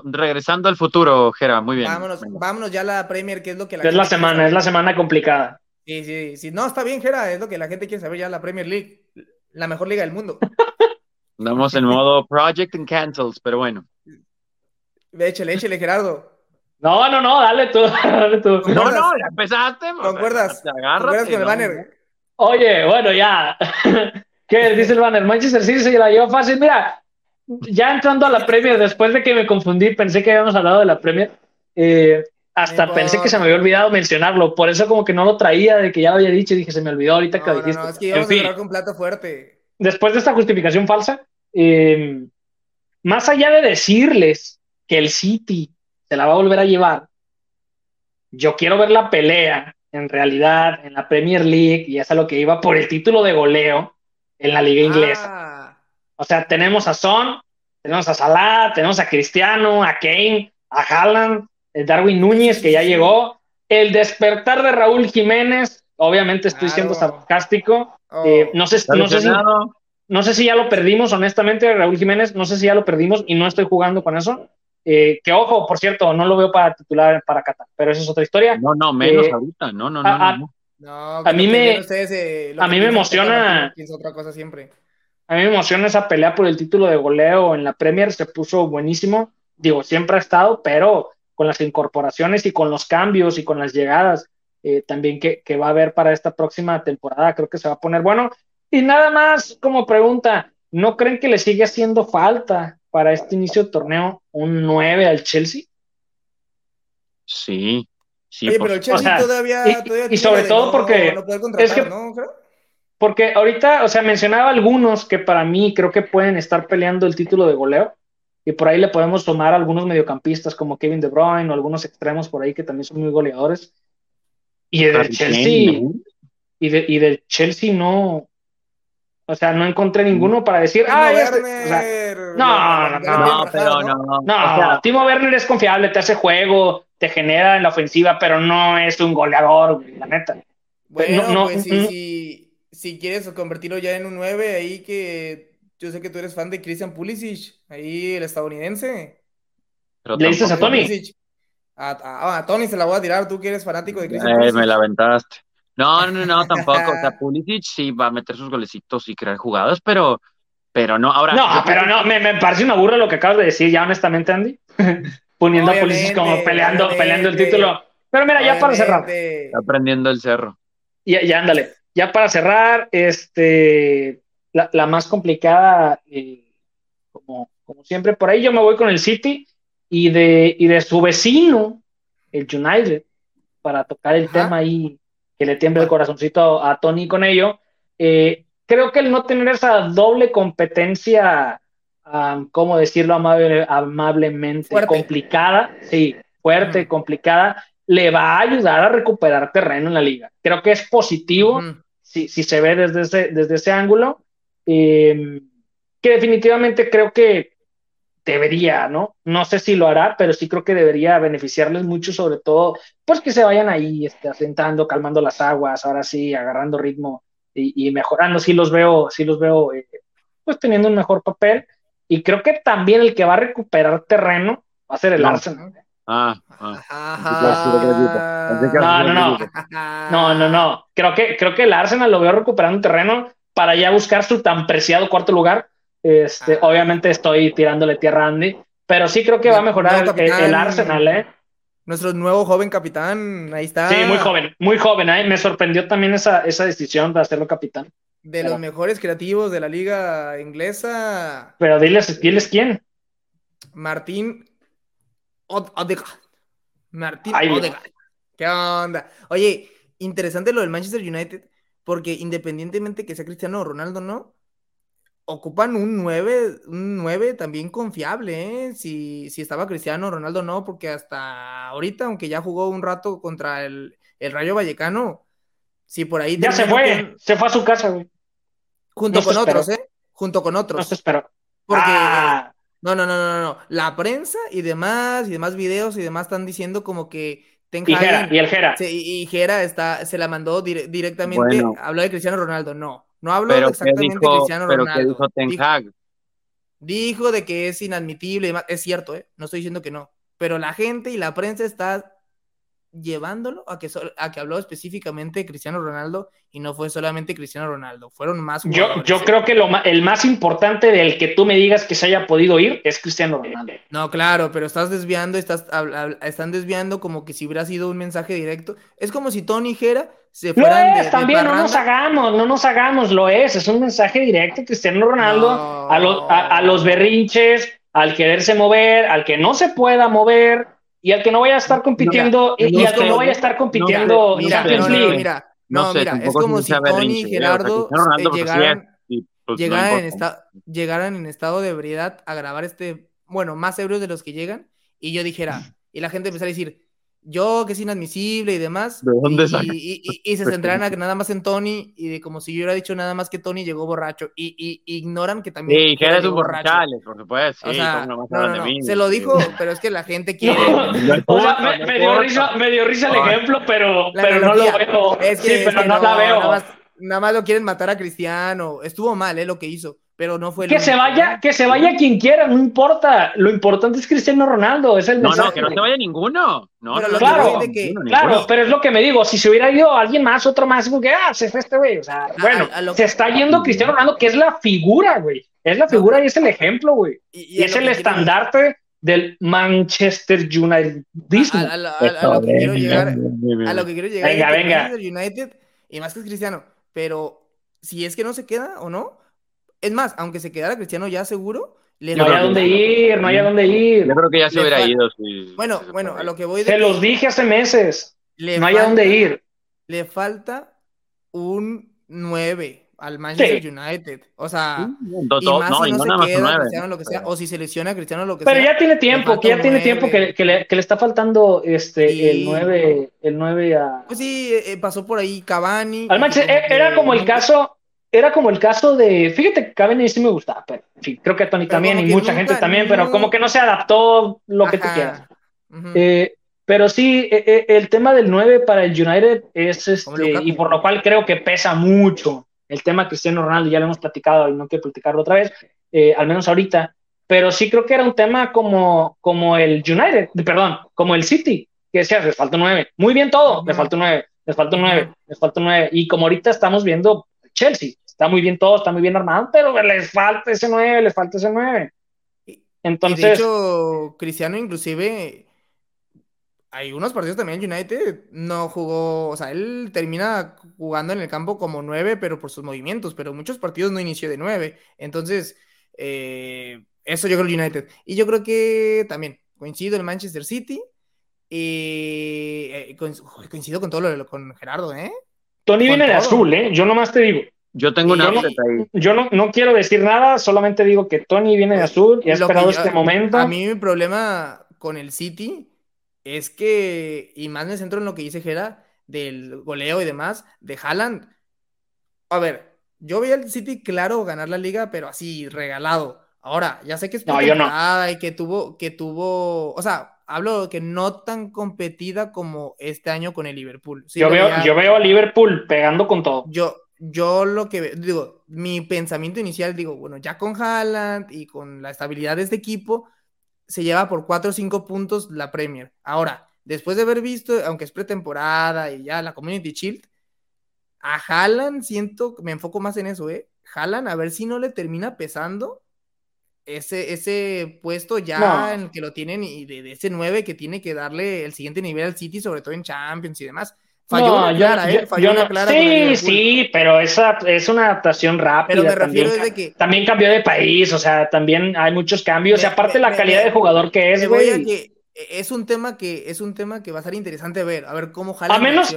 regresando al futuro, Jera, muy bien. Vámonos, vámonos ya a la Premier, que es lo que la Es la semana, es la semana complicada. Sí, sí, sí. No, está bien, Jera, es lo que la gente quiere saber ya la Premier League, la mejor liga del mundo. [LAUGHS] Andamos en modo Project and Cancels, pero bueno. Échale, échale, Gerardo. No, no, no, dale tú, [LAUGHS] dale tú. No, no, ya empezaste. ¿Concuerdas? ¿Concuerdas con el banner? Oye, bueno, ya. [LAUGHS] ¿Qué dice el banner? Manchester City se la lleva fácil. Mira, ya entrando a la Premier, después de que me confundí, pensé que habíamos hablado de la Premier. Eh, hasta pensé que se me había olvidado mencionarlo, por eso como que no lo traía, de que ya lo había dicho, y dije, se me olvidó ahorita que lo dijiste. No, es que íbamos a hablar con plato fuerte. Después de esta justificación falsa, eh, más allá de decirles que el City se la va a volver a llevar, yo quiero ver la pelea, en realidad, en la Premier League, y es a lo que iba por el título de goleo en la liga inglesa. Ah. O sea, tenemos a Son, tenemos a Salah, tenemos a Cristiano, a Kane, a Haaland, Darwin Núñez, que ya llegó, el despertar de Raúl Jiménez, obviamente estoy siendo sarcástico, oh. eh, no, sé, no, sé si, no sé si ya lo perdimos, honestamente, Raúl Jiménez, no sé si ya lo perdimos y no estoy jugando con eso. Eh, que ojo, por cierto, no lo veo para titular para Qatar, pero esa es otra historia. No, no, menos eh, ahorita, no, no, no. A, no, a mí me, a mí me emociona. Otra cosa siempre. A mí me emociona esa pelea por el título de goleo en la Premier, se puso buenísimo. Digo, siempre ha estado, pero con las incorporaciones y con los cambios y con las llegadas eh, también que, va a haber para esta próxima temporada, creo que se va a poner bueno. Y nada más como pregunta, ¿no creen que le sigue haciendo falta para este inicio de torneo un 9 al Chelsea? Sí, sí. Oye, pero el Chelsea todavía, y, sobre todo porque es que, porque ahorita, o sea, mencionaba algunos que para mí creo que pueden estar peleando el título de goleo y por ahí le podemos tomar algunos mediocampistas como Kevin De Bruyne o algunos extremos por ahí que también son muy goleadores. Y del Chelsea, y, de, y del Chelsea no, o sea, no encontré ninguno para decir, ah, este, no, no, no, no, no, no, Timo Werner es confiable, te hace juego, te genera en la ofensiva, pero no es un goleador, la neta. Bueno, pues si, si quieres convertirlo ya en un 9, ahí que yo sé que tú eres fan de Christian Pulisic, ahí el estadounidense. ¿Le dices a Tony? A, Tony se la voy a tirar, tú que eres fanático de Christian eh, Pulisic. Me la aventaste. No, no, no, tampoco. O sea, Pulisic sí va a meter sus golecitos y crear jugadas, pero, pero no. Ahora. No, pero no, me, me, parece una burra lo que acabas de decir, ya honestamente, Andy. [LAUGHS] Poniendo a Pulisic como peleando, peleando el título. Pero mira, ya para cerrar. Está aprendiendo el cerro. Ya, ya, ándale. Ya para cerrar, este la, más complicada, eh, como, como siempre. Por ahí yo me voy con el City y de, y de su vecino, el United, para tocar el tema ahí, que le tiemble el corazoncito a, Tony con ello. Eh, creo que el no tener esa doble competencia, um, ¿cómo decirlo amablemente? Complicada, sí, fuerte, complicada, le va a ayudar a recuperar terreno en la liga. Creo que es positivo si, si, se ve desde ese, desde ese ángulo. Eh, que definitivamente creo que debería, ¿no? No sé si lo hará, pero sí creo que debería beneficiarles mucho, sobre todo, pues que se vayan ahí este, asentando, calmando las aguas, ahora sí, agarrando ritmo y, mejorando. Sí los veo, sí los veo, eh, pues teniendo un mejor papel. Y creo que también el que va a recuperar terreno va a ser el Arsenal. Ah, ah. No, no, no. No, no, no. Creo que, creo que el Arsenal lo veo recuperando terreno para ya buscar su tan preciado cuarto lugar. Este, ah. Obviamente estoy tirándole tierra a Andy, pero sí creo que va a mejorar el, Arsenal, ¿eh? Nuestro nuevo joven capitán, ahí está. Sí, muy joven, muy joven, ¿eh? Me sorprendió también esa, esa decisión de hacerlo capitán. De los mejores creativos de la liga inglesa. Pero diles, diles quién. Martín Odegaard. Martín Odegaard. ¿Qué onda? Oye, interesante lo del Manchester United porque independientemente que sea Cristiano Ronaldo, ¿no? Ocupan un 9, un 9 también confiable, ¿eh? Si, si estaba Cristiano Ronaldo, no, porque hasta ahorita, aunque ya jugó un rato contra el, Rayo Vallecano, si por ahí... Ya se fue, se fue a su casa, güey. Junto con otros, ¿eh? Junto con otros. No se esperó. Porque... Ah. No, no, no, no, no. La prensa y demás, y demás videos y demás están diciendo como que y, y el Jera. y, Jera está, se la mandó directamente. Habló de Cristiano Ronaldo. No, no habló exactamente de Cristiano pero Ronaldo. ¿qué dijo Ten Hag? dijo de que es inadmitible, es cierto, ¿eh? no estoy diciendo que no, pero la gente y la prensa está llevándolo a que, a que habló específicamente Cristiano Ronaldo y no fue solamente Cristiano Ronaldo, fueron más. Yo, yo creo que lo, el más importante del que tú me digas que se haya podido ir es Cristiano Ronaldo. No, claro, pero estás desviando, estás, están desviando como que si hubiera sido un mensaje directo. Es como si Tony dijera se fueran es, también no nos hagamos, no nos hagamos, lo es, es un mensaje directo Cristiano Ronaldo a, los, a los berrinches, al quererse mover, al que no se pueda mover y al que no vaya a estar compitiendo, y, al que no vaya a estar compitiendo en Champions League. Mira, no, mira, es como si Tony y Gerardo llegaran, llegaran, en llegaran en estado de ebriedad a grabar este, bueno, más euros de los que llegan, y yo dijera, y la gente empezara a decir, yo que es inadmisible y demás. y, se centraran nada más en Tony y de como si yo hubiera dicho nada más que Tony llegó borracho y, ignoran que también. Sí, que eres un borracho, por supuesto. o sea, no, no, se lo dijo, pero es que la gente [LAUGHS] quiere. o sea, me, dio risa, me, dio risa, el ejemplo, pero, pero no lo veo. Es que, sí, pero no, la veo. Nada más, nada más lo quieren matar a Cristiano. Estuvo mal, ¿eh? Lo que hizo pero no fue que se vaya, que se vaya quien quiera, no importa. Lo importante es Cristiano Ronaldo, es el No, no, que no se vaya ninguno. No, pero claro, claro, pero es lo que me digo, si se hubiera ido alguien más, otro más, como que ah, se fue este güey, o sea, bueno, se está yendo Cristiano Ronaldo, que es la figura, güey. Es la figura y es el ejemplo, güey. Y, es el estandarte del Manchester United. A, lo que quiero llegar, a lo que quiero llegar. Venga, venga. United y más que Cristiano, pero si es que no se queda o no, es más, aunque se quedara Cristiano ya seguro, le no hay a dónde ir, no hay a dónde ir. Yo creo que ya se hubiera ido. Bueno, bueno, a lo que voy de Se los dije hace meses. no hay a dónde ir. Le falta un 9 al Manchester United. O sea, y más si no, se queda Cristiano lo que sea, o si se lesiona Cristiano lo que Pero sea. Pero ya tiene tiempo, que ya tiene tiempo que, que, le, que, le, está faltando este el 9 el 9 a Pues sí, eh, pasó por ahí Cavani. Al Manchester, era como el caso era como el caso de, fíjate, Cavani sí me gustaba, pero en fin, creo que a Tony también y mucha gente también, pero como que no se adaptó lo que tú quieras. Eh, pero sí, e, e, el tema del 9 para el United es este, y por lo cual creo que pesa mucho el tema Cristiano Ronaldo, ya lo hemos platicado y no quiero platicarlo otra vez, eh, al menos ahorita, pero sí creo que era un tema como, como el United, perdón, como el City, que decía, les falta 9, muy bien todo, les falta 9, les falta 9, les falta 9, y como ahorita estamos viendo Chelsea, está muy bien todo, está muy bien armado, pero les falta ese 9, les falta ese 9. Entonces. de hecho, Cristiano, inclusive, hay unos partidos también United no jugó, o sea, él termina jugando en el campo como 9, pero por sus movimientos, pero muchos partidos no inició de 9. Entonces, eh, eso yo creo el United. Y yo creo que también coincido el Manchester City. Y eh, coincido con todo lo con Gerardo, ¿eh? Tony viene de azul, ¿eh? Yo nomás te digo. Yo tengo una yo, no, yo no, quiero decir nada, solamente digo que Tony viene de azul y ha esperado este momento. A mí mi problema con el City es que, y más me centro en lo que dice Gera, del goleo y demás, de Haaland. A ver, yo vi al City claro ganar la liga, pero así, regalado. Ahora, ya sé que es no, y que tuvo, que tuvo, o sea, hablo que no tan competida como este año con el Liverpool. yo, veo, yo veo a Liverpool pegando con todo. Yo, yo lo que digo, mi pensamiento inicial, digo, bueno, ya con Haaland y con la estabilidad de este equipo, se lleva por 4 o 5 puntos la Premier. Ahora, después de haber visto, aunque es pretemporada y ya la Community Shield, a Haaland siento, me enfoco más en eso, ¿eh? Haaland, a ver si no le termina pesando ese, ese puesto ya en el que lo tienen y de, de, ese 9 que tiene que darle el siguiente nivel al City, sobre todo en Champions y demás. Falló una clara, ¿eh? Falló una clara. Sí, sí, pero esa es una adaptación rápida. Pero me refiero también, que. También cambió de país, o sea, también hay muchos cambios. y aparte la calidad de jugador que es, güey. E, es un tema que es un tema que va a ser interesante ver, a ver cómo jala a menos,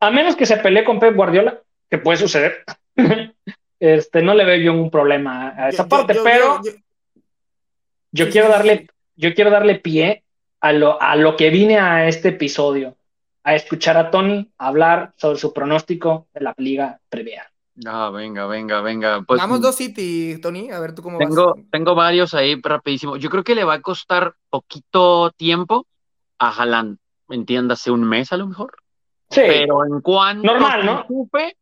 A menos que se pelee con Pep Guardiola, que puede suceder. [LAUGHS] este, no le veo yo un problema a esa parte, pero yo, quiero darle, yo quiero darle pie a lo, a lo que vine a este episodio a escuchar a Tony hablar sobre su pronóstico de la Liga Premier. Ah, venga, venga, venga. Pues, Vamos dos City, Tony, a ver tú cómo tengo, vas. Tengo varios ahí rapidísimo. Yo creo que le va a costar poquito tiempo a Haaland, entiéndase, un mes a lo mejor. Sí. Pero en cuanto Normal, ¿no? Ocupe,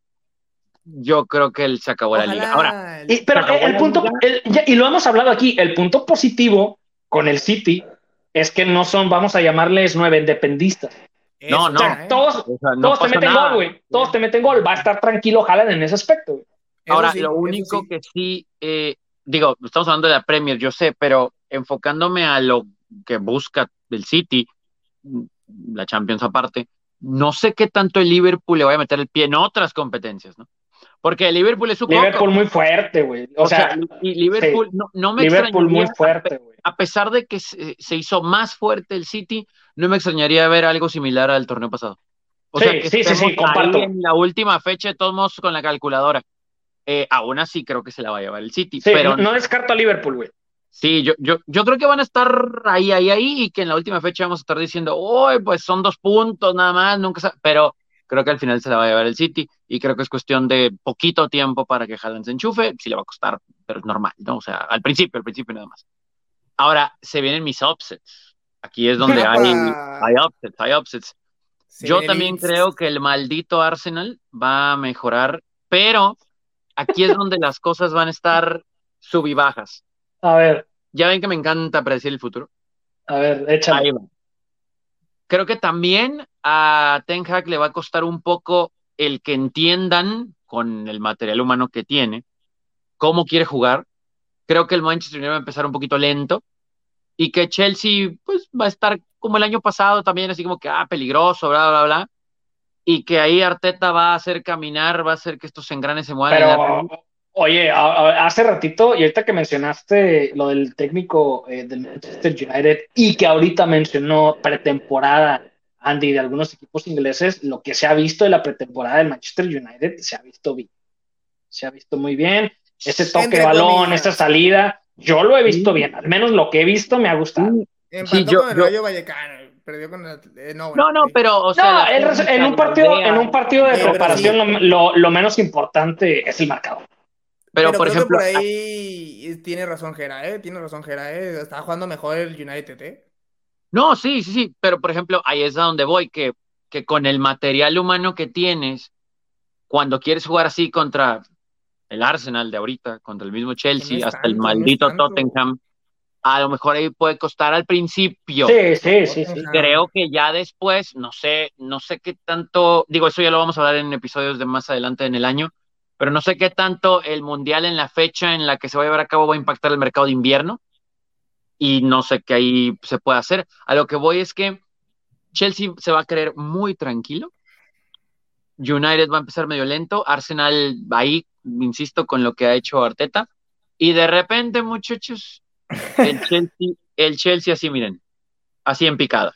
yo creo que él se acabó la liga. Ahora, y, pero el punto, y lo hemos hablado aquí, el punto positivo con el City es que no son, vamos a llamarles nueve independistas. No, no. todos, todos te meten gol, güey. Todos te meten gol. Va a estar tranquilo Haaland en ese aspecto. Ahora, lo único que sí, eh, digo, estamos hablando de la Premier, yo sé, pero enfocándome a lo que busca el City, la Champions aparte, no sé qué tanto el Liverpool le vaya a meter el pie en otras competencias, ¿no? Porque Liverpool es su Liverpool muy fuerte, güey. O, sea, y Liverpool no, no, me Liverpool muy fuerte, güey. A pesar de que se, hizo más fuerte el City, no me extrañaría ver algo similar al torneo pasado. O sí, sea, que sí, sí, sí, comparto. En la última fecha, de todos modos, con la calculadora. Eh, aún así creo que se la va a llevar el City. Sí, pero no, descarto a Liverpool, güey. Sí, yo, yo, yo creo que van a estar ahí, ahí, ahí, y que en la última fecha vamos a estar diciendo, uy, pues son dos puntos nada más, nunca pero creo que al final se la va a llevar el City, y creo que es cuestión de poquito tiempo para que Haaland se enchufe, sí le va a costar, pero es normal, ¿no? O sea, al principio, al principio nada más. Ahora, se vienen mis upsets. Aquí es donde hay, hay upsets, hay upsets. yo también creo que el maldito Arsenal va a mejorar, pero aquí es donde las cosas van a estar sub y bajas. A ver. Ya ven que me encanta predecir el futuro. A ver, échale. Creo que también a Ten Hag le va a costar un poco el que entiendan con el material humano que tiene cómo quiere jugar. Creo que el Manchester United va a empezar un poquito lento y que Chelsea pues va a estar como el año pasado también así como que ah peligroso, bla bla bla y que ahí Arteta va a hacer caminar, va a hacer que estos engranes se muevan. Pero, oye, hace ratito, y ahorita que mencionaste lo del técnico eh, del Manchester United y que ahorita mencionó pretemporada, Andy, de algunos equipos ingleses, lo que se ha visto de la pretemporada del Manchester United se ha visto bien. Se ha visto muy bien. Ese toque de balón, esa salida, yo lo he visto bien. Al menos lo que he visto me ha gustado. sí, yo, con el Rayo Vallecano perdió con el, eh, no, no, pero o sea, en un partido, en un partido de preparación lo, menos importante es el marcador. Pero, por ejemplo, por ahí tiene razón Gera, ¿eh? Tiene razón Gera, ¿eh? Está jugando mejor el United, ¿eh? No, sí, sí, sí, pero por ejemplo, ahí es a donde voy, que, que con el material humano que tienes, cuando quieres jugar así contra el Arsenal de ahorita, contra el mismo Chelsea, hasta el maldito Tottenham, a lo mejor ahí puede costar al principio. Sí, sí, sí, Creo que ya después, no sé, no sé qué tanto, digo, eso ya lo vamos a hablar en episodios de más adelante en el año, pero no sé qué tanto el mundial en la fecha en la que se va a llevar a cabo va a impactar el mercado de invierno y no sé qué ahí se puede hacer. A lo que voy es que Chelsea se va a creer muy tranquilo. United va a empezar medio lento, Arsenal ahí, insisto, con lo que ha hecho Arteta. Y de repente, muchachos, el [LAUGHS] Chelsea, el Chelsea así, miren, así en picada.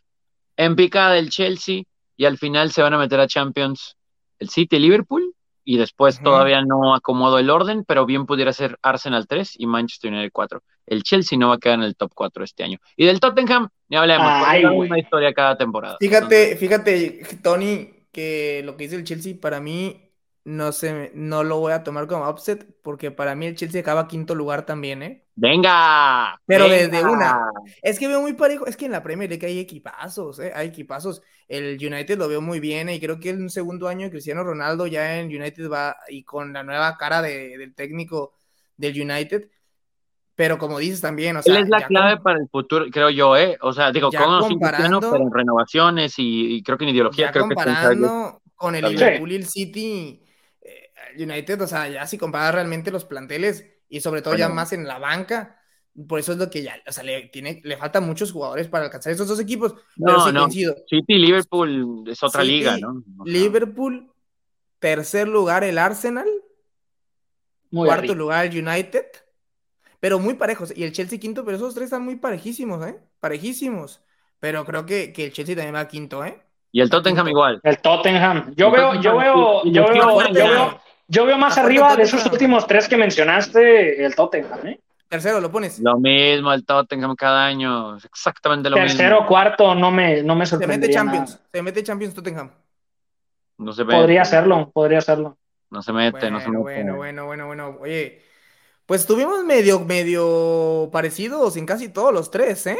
En picada el Chelsea y al final se van a meter a Champions el City Liverpool y después todavía no acomodo el orden, pero bien pudiera ser Arsenal 3 y Manchester United 4. El Chelsea no va a quedar en el top 4 este año. Y del Tottenham, ni hablemos, hay una historia cada temporada. Fíjate, fíjate, Tony, que lo que dice el Chelsea para mí no sé, no lo voy a tomar como upset porque para mí el Chelsea acaba quinto lugar también, ¿eh? Venga. Pero desde una. Es que veo muy parejo, es que en la Premier League hay equipazos, ¿eh? Hay equipazos. El United lo veo muy bien ¿eh? y creo que en un segundo año de Cristiano Ronaldo ya en United va y con la nueva cara del técnico del United. Pero como dices también, o sea. Él es la clave para el futuro, creo yo, ¿eh? O sea, digo, con Cristiano, pero en renovaciones y, creo que en ideología. creo comparando con el Liverpool y el City United, o sea, ya si comparas realmente los planteles y sobre todo ya más en la banca, por eso es lo que ya, o sea, le, tiene, le faltan muchos jugadores para alcanzar esos dos equipos. No, no, City y Liverpool es otra liga, ¿no? Liverpool, tercer lugar el Arsenal, cuarto lugar el United, pero muy parejos. Y el Chelsea quinto, pero esos tres están muy parejísimos, ¿eh? Parejísimos. Pero creo que, que el Chelsea también va quinto, ¿eh? Y el Tottenham igual. El Tottenham. Yo veo, yo veo, yo veo, yo veo, yo veo más arriba de esos últimos tres que mencionaste, el Tottenham, ¿eh? Tercero, lo pones. Lo mismo, el Tottenham cada año, exactamente lo mismo. Tercero, cuarto, no me, no me sorprendería. Se mete Champions, se mete Champions Tottenham. No se mete. Podría hacerlo, podría hacerlo. No se mete, no se mete. Bueno, bueno, bueno, bueno. Oye, pues estuvimos medio, medio parecidos en casi todos los tres, ¿eh?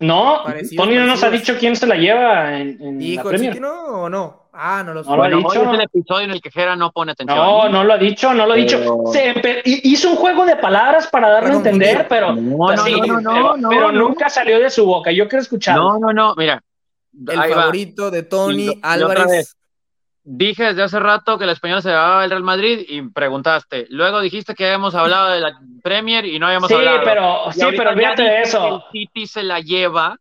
No, Tony no nos ha dicho quién se la lleva en, en la Premier. no o no? Ah, no lo, no lo ha dicho. es el episodio en el que Jera no pone atención. No, no lo ha dicho, no lo ha dicho. Se hizo un juego de palabras para darlo a entender, pero, no, no, no, pero, nunca salió de su boca. Yo quiero escuchar. No, no, no, mira. El favorito de Tony Álvarez. Dije desde hace rato que el español se llamaba el Real Madrid y preguntaste. Luego dijiste que habíamos hablado de la Premier y no habíamos hablado. Pero, sí, pero fíjate de eso. El City se la lleva.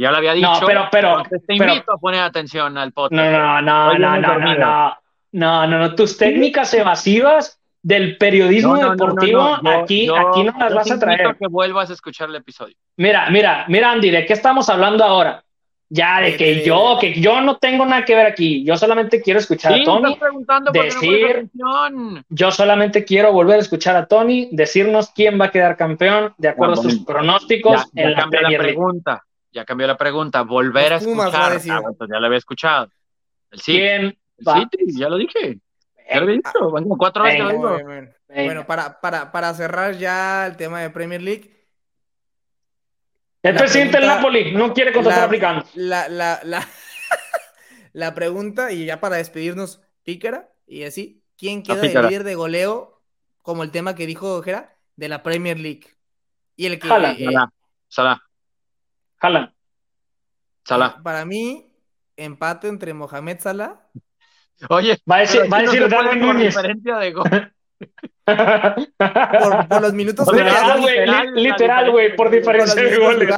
Ya lo había dicho. No, pero, pero. Te invito a poner atención al podcast. No, no, no, no, no, no, no, no, no, Tus técnicas evasivas del periodismo deportivo, aquí, aquí no las vas a traer. que vuelvas a escuchar el episodio. Mira, mira, mira, Andy, ¿de qué estamos hablando ahora? Ya, de que yo, que yo no tengo nada que ver aquí. Yo solamente quiero escuchar a Tony decir. yo solamente quiero volver a escuchar a Tony decirnos quién va a quedar campeón de acuerdo a sus pronósticos ya, en la, la pregunta. Ya cambió la pregunta. Volver a escuchar. A ah, pues ya lo había escuchado. El ¿Quién City, ya lo dije. Ya lo he dicho. cuatro veces lo digo. Bueno, para, para, para cerrar ya el tema de Premier League el presidente del Napoli no quiere contratar africanos. La, la, la, [LAUGHS] la, pregunta, y ya para despedirnos, pícara, y así, ¿quién queda el líder de goleo, como el tema que dijo Jera, de la Premier League? Y el que. Salah. Eh, Salah. Salah. Salah. Para mí, empate entre Mohamed Salah. Oye, va a decir, va a decir Darwin Núñez. diferencia de gol. por, los minutos literal, güey, por diferencia de goles.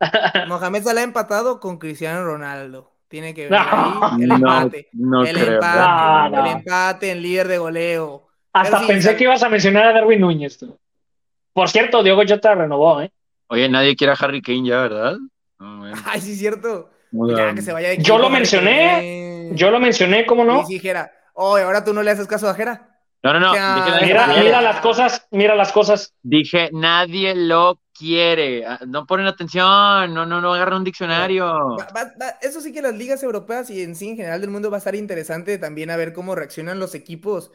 [LAUGHS] Mohamed Salah empatado con Cristiano Ronaldo. Tiene que ver ahí [LAUGHS] el empate. el, empate el empate en líder de goleo. Hasta pensé que ibas a mencionar a Darwin Núñez. Por cierto, Diego Jota renovó, ¿eh? Oye, nadie quiere a Harry Kane ya, ¿verdad? [LAUGHS] Ay, sí, cierto. yo lo mencioné. Yo lo mencioné, ¿cómo no? Y dijera, oye, ahora tú no le haces caso a Jera. No, no, no. mira, mira las cosas, mira las cosas. Dije, nadie lo quiere. Ah, no ponen atención, no, no, no agarran un diccionario. eso sí que las ligas europeas y en sí en general del mundo va a estar interesante también a ver cómo reaccionan los equipos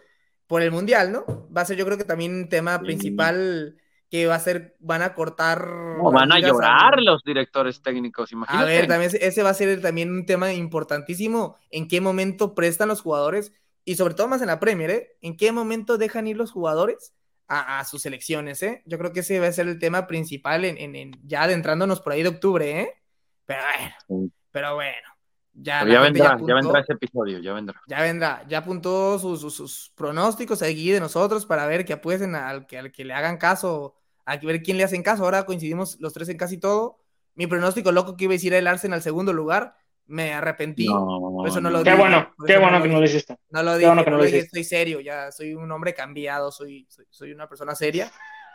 por el mundial, ¿no? Va a ser yo creo que también un tema principal que va a ser, van a cortar. van a llorar los directores técnicos, imagínate. A ver, también ese va a ser también un tema importantísimo. ¿En qué momento prestan los jugadores? y sobre todo más en la Premier, ¿eh? ¿En qué momento dejan ir los jugadores a, sus selecciones, ¿eh? Yo creo que ese va a ser el tema principal en, ya adentrándonos por ahí de octubre, ¿eh? Pero bueno, pero bueno. Ya, vendrá, ya, vendrá ese episodio, ya vendrá. Ya vendrá, ya apuntó sus, pronósticos aquí de nosotros para ver que apuesten al que, al que le hagan caso, a ver quién le hacen caso. Ahora coincidimos los tres en casi todo. Mi pronóstico loco que iba a decir el Arsenal al segundo lugar, me arrepentí. No, eso no lo qué bueno, qué bueno que no lo hiciste. No lo dije, no lo dije, estoy serio, ya soy un hombre cambiado, soy, soy, una persona seria.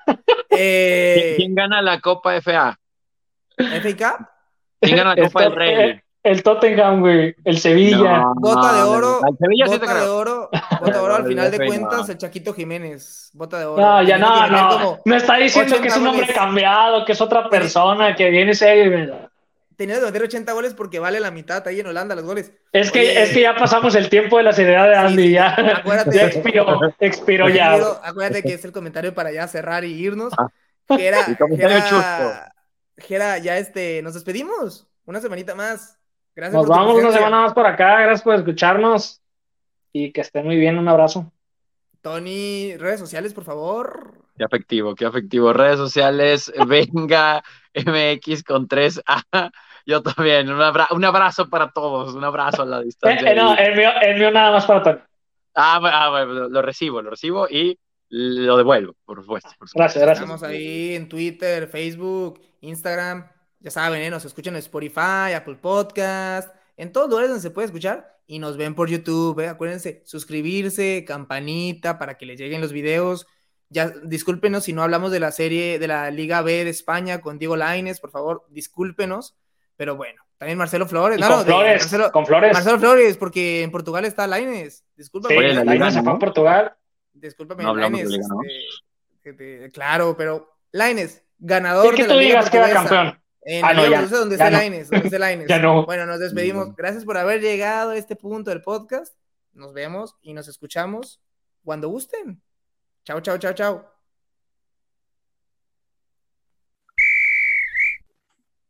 [LAUGHS] eh, ¿Quién gana la Copa FA? ¿FA ¿Quién gana la Copa del Rey? El Tottenham, güey, el Sevilla. bota de oro, bota de oro, [LAUGHS] bota de oro al final de cuentas, el Chaquito Jiménez, bota de oro. No, ya no, no. Me está diciendo que es un hombre cambiado, que es otra persona, que viene serio tenía que meter 80 goles porque vale la mitad ahí en Holanda los goles. Es que, es que ya pasamos el tiempo de la seriedad de Andy, ya, acuérdate, ya expiró, expiró ya. Acuérdate que es el comentario para ya cerrar y irnos. Ah. Gera, Gera, Gera, ya este, nos despedimos. Una semanita más. Gracias nos vamos una semana más por acá. Gracias por escucharnos y que estén muy bien. Un abrazo. Tony, redes sociales, por favor. Qué afectivo, qué afectivo. Redes sociales, [LAUGHS] venga MX con 3A. Yo también, un, abrazo para todos, un abrazo a la distancia. Eh, eh, no, el mío, el mío, nada más para Tony. Ah, ah bueno, lo recibo, lo recibo y lo devuelvo, por supuesto. Gracias, gracias. Estamos ahí en Twitter, Facebook, Instagram. Ya saben, ¿eh? nos escuchan en Spotify, Apple Podcast, en todos lugares donde se puede escuchar y nos ven por YouTube. ¿eh? Acuérdense, suscribirse, campanita para que les lleguen los videos. Ya, discúlpenos si no hablamos de la serie de la Liga B de España con Diego Laines, por favor, discúlpenos. Pero bueno, también Marcelo Flores. con, Flores Marcelo, con Flores. Marcelo Flores, porque en Portugal está Laines. Discúlpame. Sí, Laines se fue a Portugal. Discúlpame, Laines. Este, claro, pero Laines, ganador. ¿Qué que tú digas que era campeón? En ah, no, ya, no sé dónde está Laines. Dónde está Laines. [LAUGHS] ya no. Bueno, nos despedimos. Gracias por haber llegado a este punto del podcast. Nos vemos y nos escuchamos cuando gusten. Chao, chao, chao, chao.